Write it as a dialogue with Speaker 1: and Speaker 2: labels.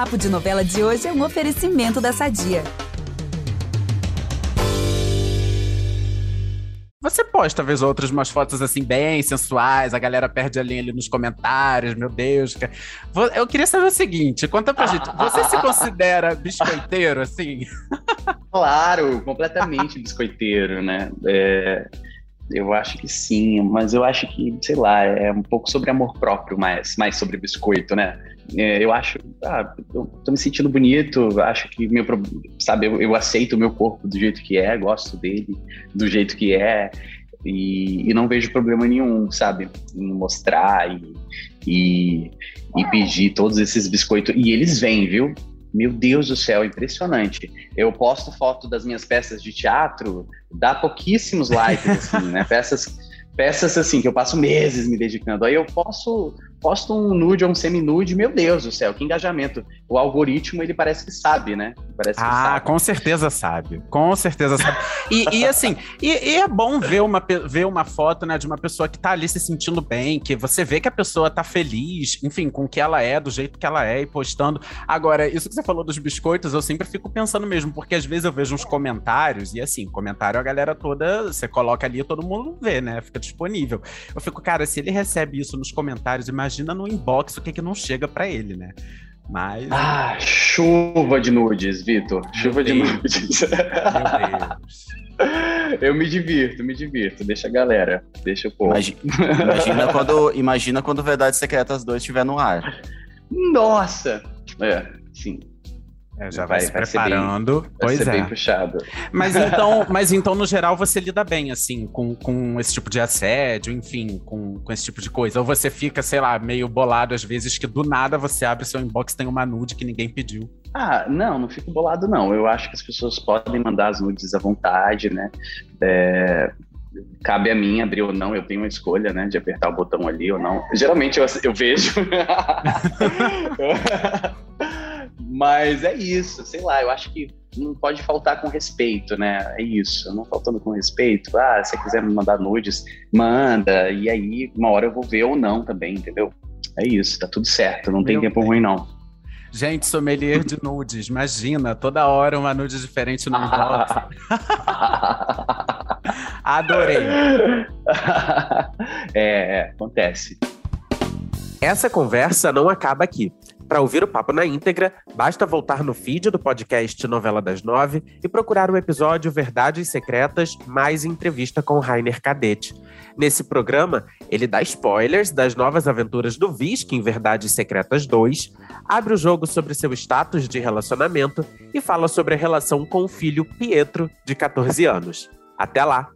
Speaker 1: Papo de Novela de hoje é um oferecimento da Sadia.
Speaker 2: Você posta, talvez, outras umas fotos assim, bem sensuais, a galera perde a linha ali nos comentários, meu Deus. Eu queria saber o seguinte: conta pra gente, você se considera biscoiteiro, assim?
Speaker 3: Claro, completamente biscoiteiro, né? É, eu acho que sim, mas eu acho que, sei lá, é um pouco sobre amor próprio, mais, mais sobre biscoito, né? É, eu acho, ah, eu tô me sentindo bonito, acho que meu, sabe, eu, eu, aceito o meu corpo do jeito que é, gosto dele do jeito que é e, e não vejo problema nenhum, sabe, em mostrar e, e, e pedir todos esses biscoitos e eles vêm, viu? Meu Deus do céu, impressionante. Eu posto foto das minhas peças de teatro, dá pouquíssimos likes, assim, né? Peças, peças assim que eu passo meses me dedicando. Aí eu posso posto um nude ou um semi-nude, meu Deus do céu, que engajamento. O algoritmo, ele parece que sabe, né? Parece
Speaker 2: ah,
Speaker 3: sabe.
Speaker 2: com certeza sabe. Com certeza sabe. e, e, assim, e, e, é bom ver uma, ver uma foto, né, de uma pessoa que tá ali se sentindo bem, que você vê que a pessoa tá feliz, enfim, com o que ela é, do jeito que ela é, e postando. Agora, isso que você falou dos biscoitos, eu sempre fico pensando mesmo, porque às vezes eu vejo uns comentários, e assim, comentário a galera toda, você coloca ali e todo mundo vê, né? Fica disponível. Eu fico, cara, se ele recebe isso nos comentários, imagina imagina no inbox o que, que não chega para ele, né? Mas.
Speaker 3: Ah, chuva de nudes, Vitor. Chuva Deus. de nudes. Meu Deus. Eu me divirto, me divirto. Deixa a galera, deixa o povo.
Speaker 4: Imagina, imagina quando, imagina quando Verdades Secretas 2 estiver no ar.
Speaker 3: Nossa! É, sim.
Speaker 2: É, já vai, vai se preparando.
Speaker 3: Bem,
Speaker 2: pois
Speaker 3: é.
Speaker 2: bem
Speaker 3: puxado.
Speaker 2: Mas então, mas então, no geral, você lida bem, assim, com, com esse tipo de assédio, enfim, com, com esse tipo de coisa. Ou você fica, sei lá, meio bolado às vezes que do nada você abre seu inbox tem uma nude que ninguém pediu.
Speaker 3: Ah, não, não fico bolado, não. Eu acho que as pessoas podem mandar as nudes à vontade, né? É, cabe a mim abrir ou não, eu tenho uma escolha, né, de apertar o botão ali ou não. Geralmente eu, eu vejo. Mas é isso, sei lá, eu acho que não pode faltar com respeito, né? É isso, não faltando com respeito. Ah, se você quiser me mandar nudes, manda. E aí, uma hora eu vou ver ou não também, entendeu? É isso, tá tudo certo, não Meu tem tempo ruim, não.
Speaker 2: Gente, sommelier de nudes, imagina, toda hora uma nude diferente no inbox. Adorei.
Speaker 3: É, é, acontece.
Speaker 2: Essa conversa não acaba aqui. Para ouvir o papo na íntegra, basta voltar no feed do podcast Novela das Nove e procurar o episódio Verdades Secretas mais entrevista com Rainer Cadete. Nesse programa, ele dá spoilers das novas aventuras do Visca em Verdades Secretas 2, abre o jogo sobre seu status de relacionamento e fala sobre a relação com o filho Pietro, de 14 anos. Até lá!